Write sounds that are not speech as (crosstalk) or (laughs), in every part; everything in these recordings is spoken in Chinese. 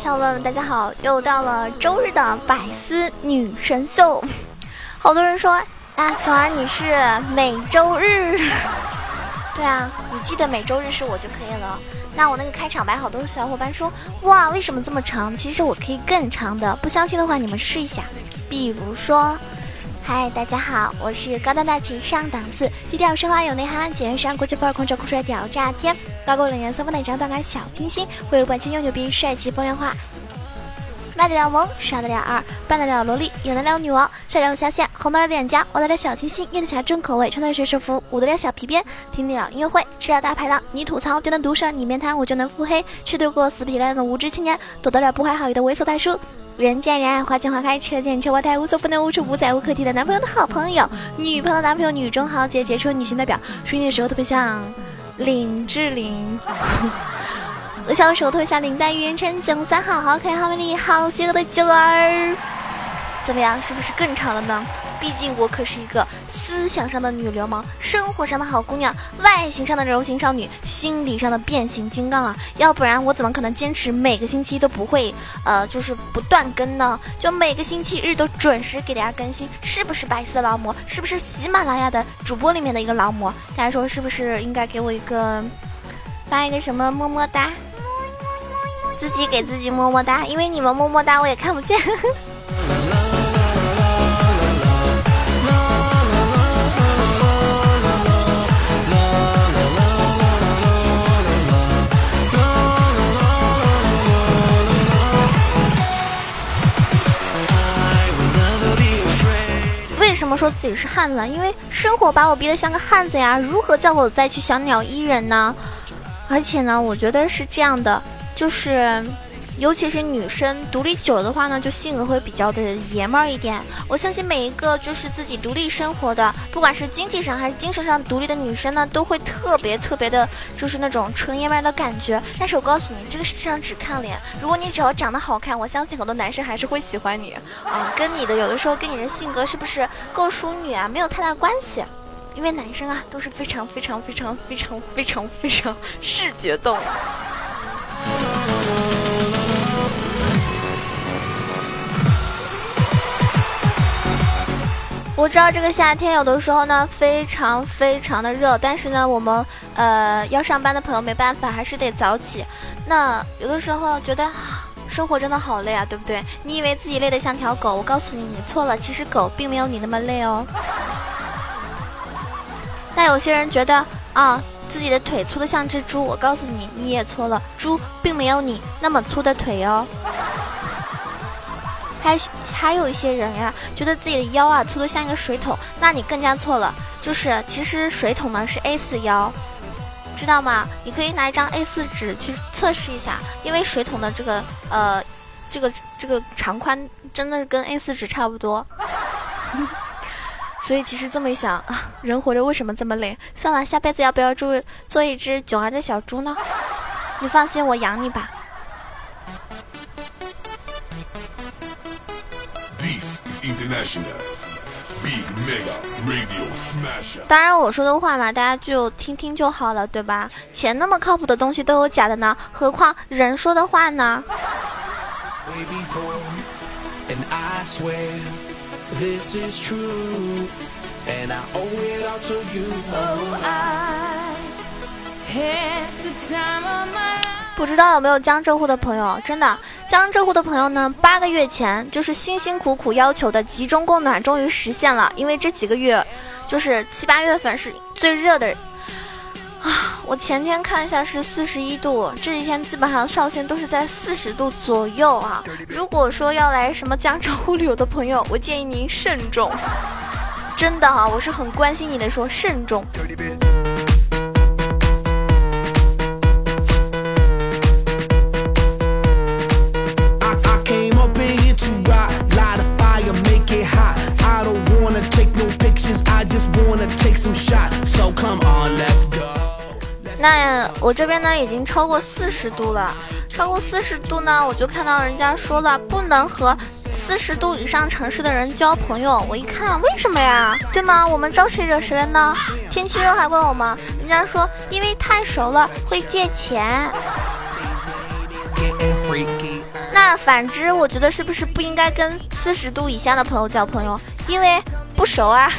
小伙伴们，大家好！又到了周日的百思女神秀。(laughs) 好多人说啊，九儿你是每周日。(laughs) 对啊，你记得每周日是我就可以了。那我那个开场白，好多小伙伴说哇，为什么这么长？其实我可以更长的，不相信的话你们试一下。比如说。嗨，大家好，我是高端大气上档次、低调奢华有内涵、简约时尚国际范儿、空调酷帅屌炸天、高贵冷颜色、风奶长短感小清新、会有本气又牛逼、帅气风凉话、卖得了萌、耍得了二、扮得了萝莉、演得了女王、帅得了下线、红得了脸颊、玩得了小清新、咽得下重口味、穿得了学士服、舞得了小皮鞭、听得了音乐会、吃了大排档、你吐槽就能毒舌，你面瘫我就能腹黑、吃得过死皮赖脸的无知青年、躲得了不怀好意的猥琐大叔。人见人爱，花见花开，车见车爆胎，无所不能、无处不在、无可替代。男朋友的好朋友，女朋友的男朋友，女中豪杰，杰出女性代表。睡你的时候特别像林志玲，我小的时候特别像林黛玉。人称囧三好，好可爱，好美丽，好邪恶的九儿。怎么样，是不是更长了呢？毕竟我可是一个思想上的女流氓，生活上的好姑娘，外形上的柔情少女，心理上的变形金刚啊！要不然我怎么可能坚持每个星期都不会，呃，就是不断更呢？就每个星期日都准时给大家更新，是不是白色劳模？是不是喜马拉雅的主播里面的一个劳模？大家说是不是应该给我一个发一个什么么么哒？自己给自己么么哒，因为你们么么哒我也看不见。为什么说自己是汉子？因为生活把我逼得像个汉子呀！如何叫我再去小鸟依人呢？而且呢，我觉得是这样的，就是。尤其是女生独立久的话呢，就性格会比较的爷们儿一点。我相信每一个就是自己独立生活的，不管是经济上还是精神上独立的女生呢，都会特别特别的，就是那种纯爷们儿的感觉。但是我告诉你，这个世界上只看脸，如果你只要长得好看，我相信很多男生还是会喜欢你啊。跟你的有的时候跟你的性格是不是够淑女啊，没有太大关系。因为男生啊都是非常非常非常非常非常非常视觉动物。我知道这个夏天有的时候呢非常非常的热，但是呢我们呃要上班的朋友没办法，还是得早起。那有的时候觉得生活真的好累啊，对不对？你以为自己累得像条狗，我告诉你，你错了。其实狗并没有你那么累哦。那有些人觉得啊自己的腿粗得像只猪，我告诉你，你也错了。猪并没有你那么粗的腿哦。还还有一些人呀，觉得自己的腰啊粗得像一个水桶，那你更加错了。就是其实水桶呢是 A 四腰，知道吗？你可以拿一张 A 四纸去测试一下，因为水桶的这个呃这个这个长宽真的跟 A 四纸差不多。(laughs) 所以其实这么一想，(laughs) 人活着为什么这么累？算了，下辈子要不要做做一只囧儿的小猪呢？你放心，我养你吧。当然，我说的话嘛，大家就听听就好了，对吧？钱那么靠谱的东西都有假的呢，何况人说的话呢？不知道有没有江浙沪的朋友？真的，江浙沪的朋友呢？八个月前就是辛辛苦苦要求的集中供暖终于实现了。因为这几个月，就是七八月份是最热的啊！我前天看一下是四十一度，这几天基本上上限都是在四十度左右啊。如果说要来什么江浙沪旅游的朋友，我建议您慎重。真的哈，我是很关心你的，说慎重。那我这边呢已经超过四十度了，超过四十度呢，我就看到人家说了不能和四十度以上城市的人交朋友。我一看，为什么呀？对吗？我们招谁惹谁了呢？天气热还怪我吗？人家说因为太熟了会借钱。那反之，我觉得是不是不应该跟四十度以下的朋友交朋友？因为不熟啊。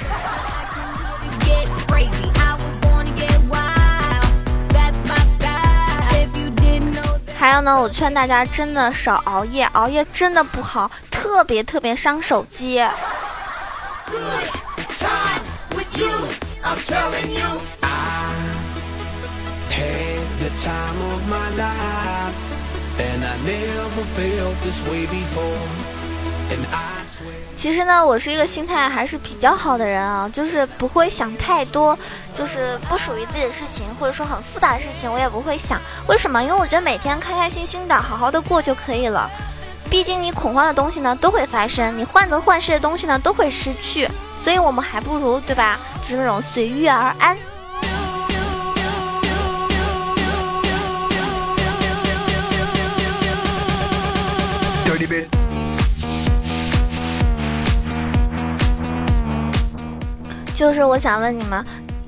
还有呢，我劝大家真的少熬夜，熬夜真的不好，特别特别伤手机。其实呢，我是一个心态还是比较好的人啊，就是不会想太多，就是不属于自己的事情，或者说很复杂的事情，我也不会想。为什么？因为我觉得每天开开心心的，好好的过就可以了。毕竟你恐慌的东西呢，都会发生；你患得患失的东西呢，都会失去。所以我们还不如，对吧？就是那种随遇而安。就是我想问你们，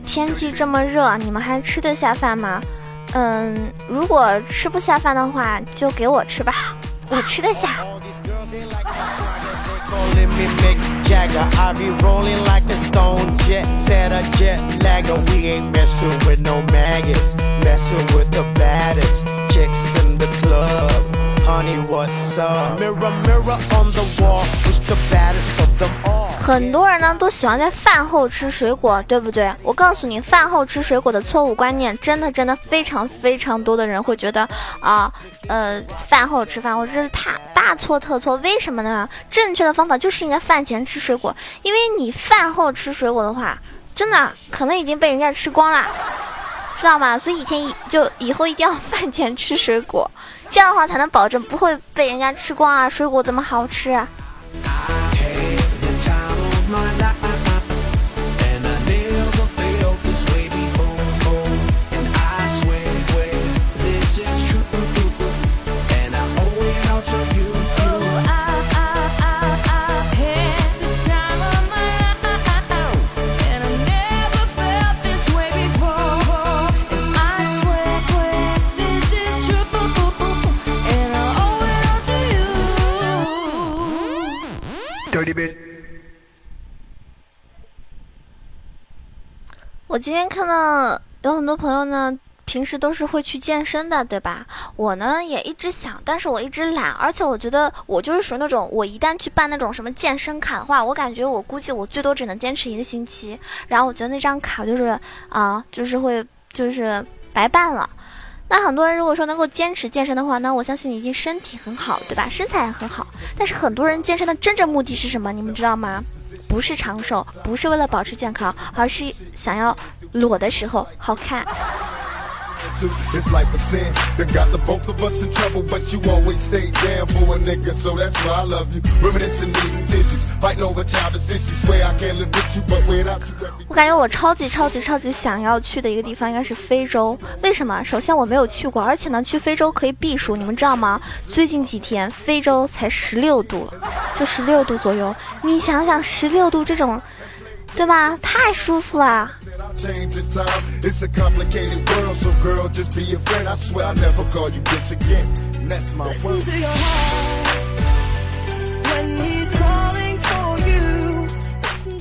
天气这么热，你们还吃得下饭吗？嗯，如果吃不下饭的话，就给我吃吧，我吃得下。很多人呢都喜欢在饭后吃水果，对不对？我告诉你，饭后吃水果的错误观念，真的真的非常非常多的人会觉得啊，呃，饭后吃饭，我这是大大错特错。为什么呢？正确的方法就是应该饭前吃水果，因为你饭后吃水果的话，真的可能已经被人家吃光了，知道吗？所以以前就以后一定要饭前吃水果，这样的话才能保证不会被人家吃光啊。水果这么好吃。啊今天看到有很多朋友呢，平时都是会去健身的，对吧？我呢也一直想，但是我一直懒，而且我觉得我就是属于那种，我一旦去办那种什么健身卡的话，我感觉我估计我最多只能坚持一个星期，然后我觉得那张卡就是啊，就是会就是白办了。那很多人如果说能够坚持健身的话，那我相信你一定身体很好，对吧？身材也很好。但是很多人健身的真正目的是什么？你们知道吗？不是长寿，不是为了保持健康，而是想要裸的时候好看。我感觉我超级超级超级想要去的一个地方应该是非洲。为什么？首先我没有去过，而且呢，去非洲可以避暑。你们知道吗？最近几天非洲才十六度，就十六度左右。你想想，十六度这种，对吧？太舒服了。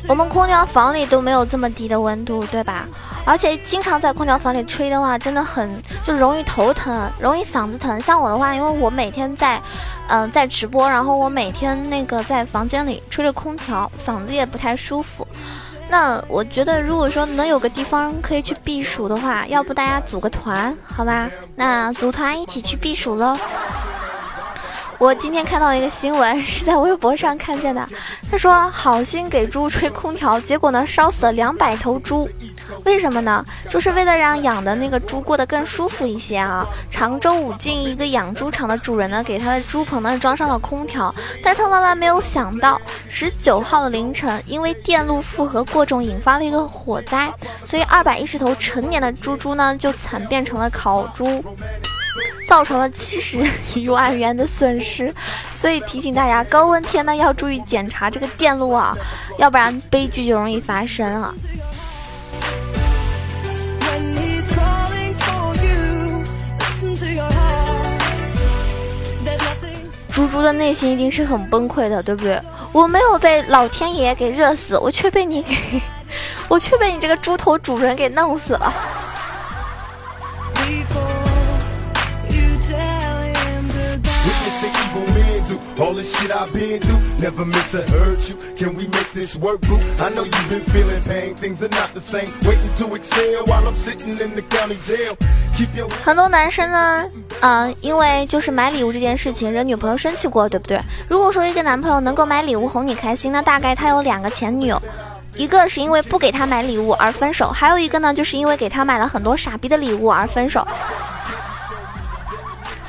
我们空调房里都没有这么低的温度，对吧？ 而且经常在空调房里吹的话，真的很就容易头疼，容易嗓子疼。像我的话，因为我每天在，嗯，在直播，然后我每天那个在房间里吹着空调，嗓子也不太舒服。那我觉得，如果说能有个地方可以去避暑的话，要不大家组个团，好吧？那组团一起去避暑喽。我今天看到一个新闻，是在微博上看见的。他说好心给猪吹空调，结果呢烧死了两百头猪。为什么呢？就是为了让养的那个猪过得更舒服一些啊。常州武进一个养猪场的主人呢，给他的猪棚呢装上了空调，但他万万没有想到，十九号的凌晨，因为电路负荷过重，引发了一个火灾，所以二百一十头成年的猪猪呢就惨变成了烤猪，造成了七十 (laughs) 余万元的损失。所以提醒大家，高温天呢要注意检查这个电路啊，要不然悲剧就容易发生啊。猪猪的内心一定是很崩溃的，对不对？我没有被老天爷给热死，我却被你给，(laughs) 我却被你这个猪头主人给弄死了。很多男生呢，嗯，因为就是买礼物这件事情惹女朋友生气过，对不对？如果说一个男朋友能够买礼物哄你开心，那大概他有两个前女友，一个是因为不给他买礼物而分手，还有一个呢，就是因为给他买了很多傻逼的礼物而分手。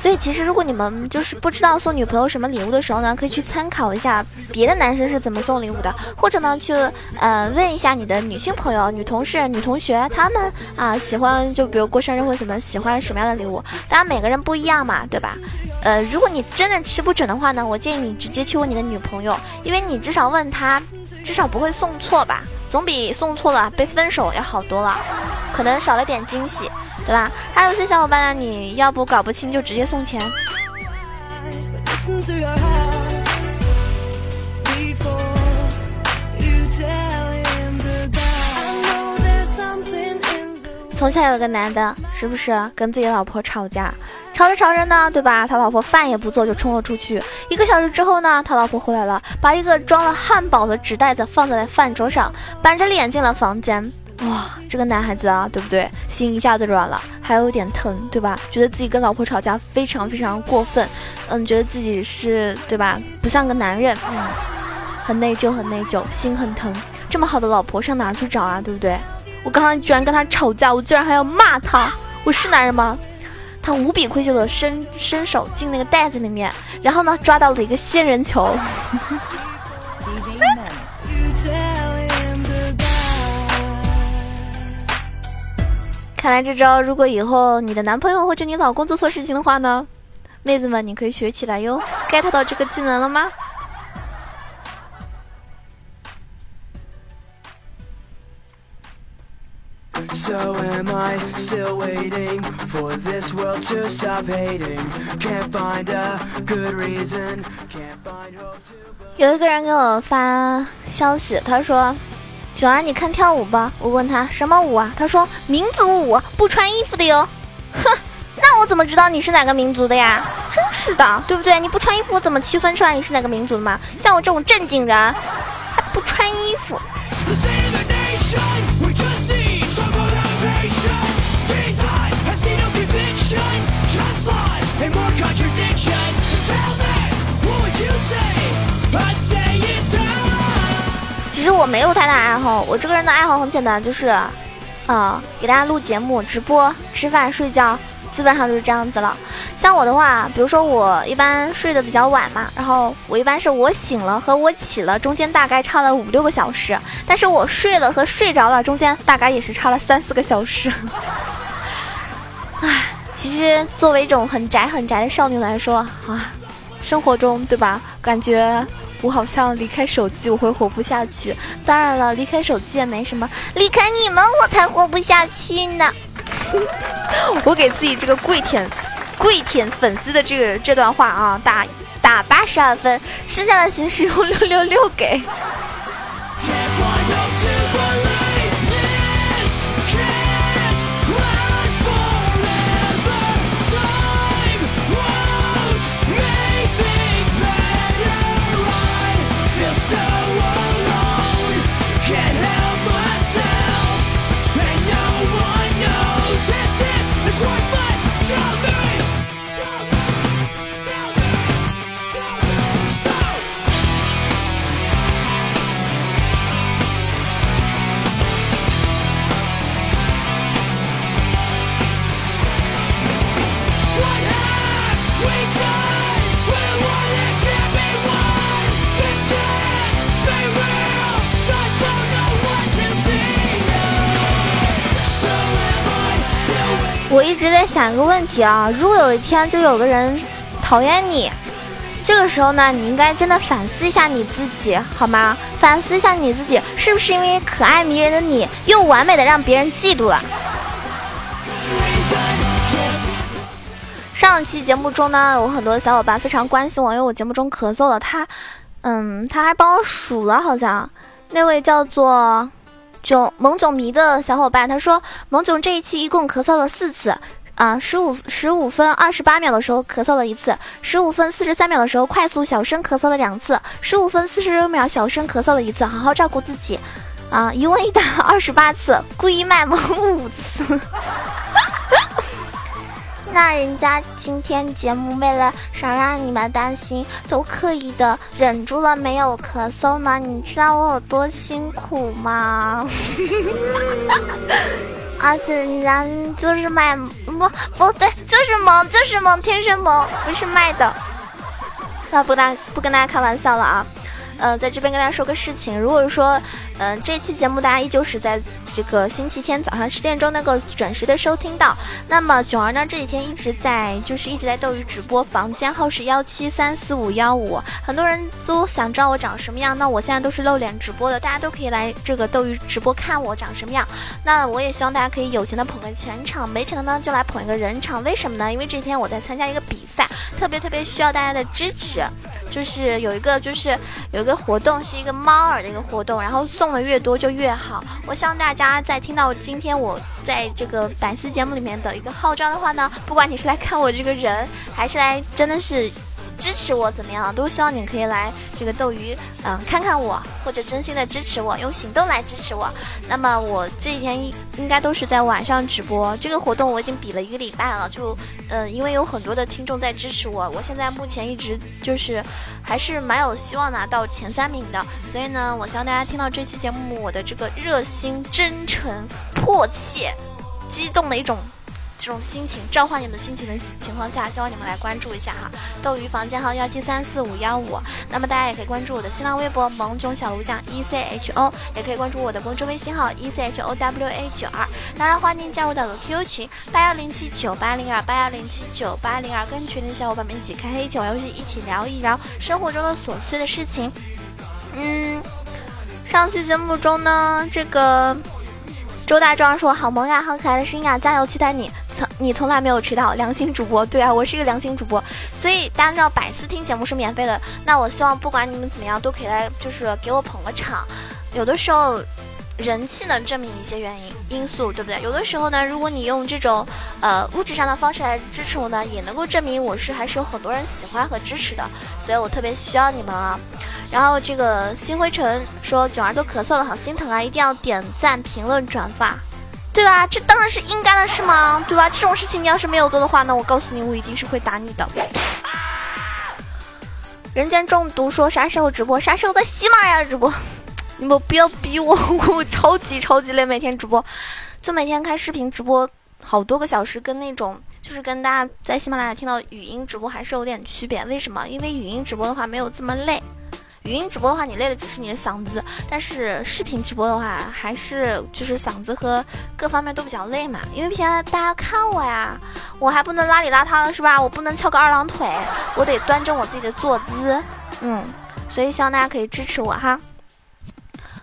所以其实，如果你们就是不知道送女朋友什么礼物的时候呢，可以去参考一下别的男生是怎么送礼物的，或者呢，去呃问一下你的女性朋友、女同事、女同学，他们啊喜欢就比如过生日或者什么喜欢什么样的礼物，当然每个人不一样嘛，对吧？呃，如果你真的吃不准的话呢，我建议你直接去问你的女朋友，因为你至少问她，至少不会送错吧，总比送错了被分手要好多了，可能少了点惊喜。对吧？还有些小伙伴呢，你要不搞不清就直接送钱。从前有个男的，是不是跟自己老婆吵架，吵着吵着呢，对吧？他老婆饭也不做就冲了出去。一个小时之后呢，他老婆回来了，把一个装了汉堡的纸袋子放在了饭桌上，板着脸进了房间。哇，这个男孩子啊，对不对？心一下子软了，还有点疼，对吧？觉得自己跟老婆吵架非常非常过分，嗯，觉得自己是对吧？不像个男人，嗯，很内疚，很内疚，心很疼。这么好的老婆上哪去找啊？对不对？我刚刚居然跟他吵架，我居然还要骂他，我是男人吗？他无比愧疚的伸伸手进那个袋子里面，然后呢，抓到了一个仙人球。看来这招，如果以后你的男朋友或者你老公做错事情的话呢，妹子们你可以学起来哟。get 到这个技能了吗？有一个人给我发消息，他说。九儿，你看跳舞吧。我问他什么舞啊？他说民族舞，不穿衣服的哟。(laughs) 哼，那我怎么知道你是哪个民族的呀？真是的，对不对？你不穿衣服，我怎么区分出来你是哪个民族的嘛？像我这种正经人，还不穿衣服。我没有太大爱好，我这个人的爱好很简单，就是，啊，给大家录节目、直播、吃饭、睡觉，基本上就是这样子了。像我的话，比如说我一般睡得比较晚嘛，然后我一般是我醒了和我起了中间大概差了五六个小时，但是我睡了和睡着了中间大概也是差了三四个小时。唉，其实作为一种很宅很宅的少女来说啊，生活中对吧，感觉。我好像离开手机我会活不下去，当然了，离开手机也没什么，离开你们我才活不下去呢。(laughs) 我给自己这个跪舔、跪舔粉丝的这个这段话啊，打打八十二分，剩下的形式用六六六给。我一直在想一个问题啊，如果有一天就有个人讨厌你，这个时候呢，你应该真的反思一下你自己，好吗？反思一下你自己，是不是因为可爱迷人的你，又完美的让别人嫉妒了？上期节目中呢，有很多小伙伴非常关心我，因为我节目中咳嗽了，他，嗯，他还帮我数了，好像那位叫做。囧萌总迷的小伙伴他说，萌总这一期一共咳嗽了四次，啊，十五十五分二十八秒的时候咳嗽了一次，十五分四十三秒的时候快速小声咳嗽了两次，十五分四十六秒小声咳嗽了一次，好好照顾自己，啊，一问一答二十八次，故意卖萌五次。(laughs) 那人家今天节目为了少让你们担心，都刻意的忍住了没有咳嗽呢。你知道我有多辛苦吗？(laughs) 而且人家就是卖不不对，就是萌，就是萌，天生萌，不是卖的。那不大不跟大家开玩笑了啊。呃，在这边跟大家说个事情，如果说，嗯，这期节目大家依旧是在这个星期天早上十点钟能够准时的收听到，那么囧儿呢这几天一直在就是一直在斗鱼直播，房间号是幺七三四五幺五，很多人都想知道我长什么样，那我现在都是露脸直播的，大家都可以来这个斗鱼直播看我长什么样。那我也希望大家可以有钱的捧个钱场，没钱的呢就来捧一个人场，为什么呢？因为这几天我在参加一个比赛，特别特别需要大家的支持。就是有一个，就是有一个活动，是一个猫耳的一个活动，然后送的越多就越好。我希望大家在听到今天我在这个百思节目里面的一个号召的话呢，不管你是来看我这个人，还是来真的是。支持我怎么样？都希望你可以来这个斗鱼，嗯，看看我，或者真心的支持我，用行动来支持我。那么我这几天应该都是在晚上直播。这个活动我已经比了一个礼拜了，就，嗯，因为有很多的听众在支持我，我现在目前一直就是还是蛮有希望拿到前三名的。所以呢，我希望大家听到这期节目，我的这个热心、真诚、迫切、激动的一种。这种心情召唤你们的心情的情况下，希望你们来关注一下哈。斗鱼房间号幺七三四五幺五，那么大家也可以关注我的新浪微博萌囧小卢酱 E C H O，也可以关注我的公众微信号 E C H O W A 九二。当然欢迎加入到的 QQ 群八幺零七九八零二八幺零七九八零二，跟群里的小伙伴们一起开黑，一起玩游戏，一起聊一聊生活中的琐碎的事情。嗯，上期节目中呢，这个周大壮说好萌呀，好可爱的声音啊，加油，期待你。从你从来没有迟到良心主播，对啊，我是一个良心主播，所以大家知道百思听节目是免费的。那我希望不管你们怎么样，都可以来，就是给我捧个场。有的时候，人气能证明一些原因因素，对不对？有的时候呢，如果你用这种呃物质上的方式来支持我呢，也能够证明我是还是有很多人喜欢和支持的。所以我特别需要你们啊。然后这个新灰尘说囧儿都咳嗽了，好心疼啊！一定要点赞、评论、转发。对吧？这当然是应该的，事吗？对吧？这种事情你要是没有做的话，那我告诉你，我一定是会打你的。人间中毒说啥时候直播？啥时候在喜马拉雅直播？你们不要逼我，我超级超级累，每天直播，就每天开视频直播好多个小时，跟那种就是跟大家在喜马拉雅听到语音直播还是有点区别。为什么？因为语音直播的话没有这么累。语音直播的话，你累的只是你的嗓子；但是视频直播的话，还是就是嗓子和各方面都比较累嘛。因为平时大家看我呀，我还不能邋里邋遢的是吧？我不能翘个二郎腿，我得端正我自己的坐姿。嗯，所以希望大家可以支持我哈。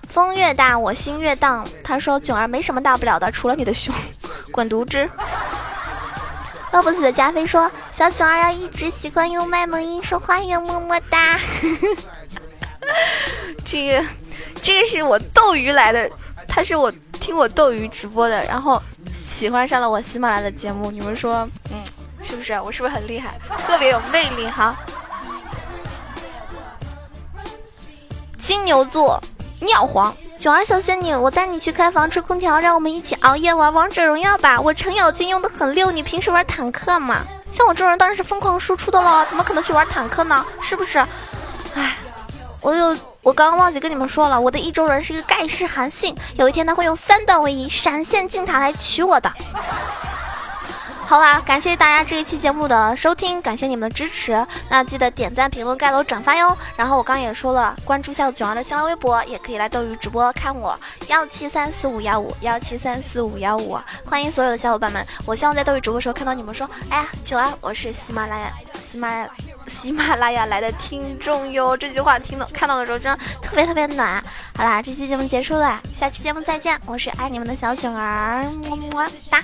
风越大，我心越荡。他说：“囧儿没什么大不了的，除了你的胸，滚犊子。”饿不死的加菲说：“小囧儿要一直习惯用卖萌音说话哟，么么哒。” (laughs) 这个，这个是我斗鱼来的，他是我听我斗鱼直播的，然后喜欢上了我喜马拉雅的节目。你们说，嗯，是不是？我是不是很厉害？特别有魅力哈。金牛座，尿黄，九儿小仙女，我带你去开房吹空调，让我们一起熬夜玩王者荣耀吧。我程咬金用的很溜，你平时玩坦克吗？像我这种人当然是疯狂输出的了，怎么可能去玩坦克呢？是不是？唉。我有，我刚刚忘记跟你们说了，我的意中人是一个盖世韩信，有一天他会用三段位移闪现进塔来娶我的。好啦，感谢大家这一期节目的收听，感谢你们的支持。那记得点赞、评论、盖楼、转发哟。然后我刚刚也说了，关注一下九儿的新浪微博，也可以来斗鱼直播看我幺七三四五幺五幺七三四五幺五。欢迎所有的小伙伴们，我希望在斗鱼直播时候看到你们说，哎呀，九儿，我是喜马拉雅喜马喜马拉雅来的听众哟。这句话听到看到的时候，真的特别特别暖。好啦，这期节目结束了，下期节目再见，我是爱你们的小囧儿，么么哒。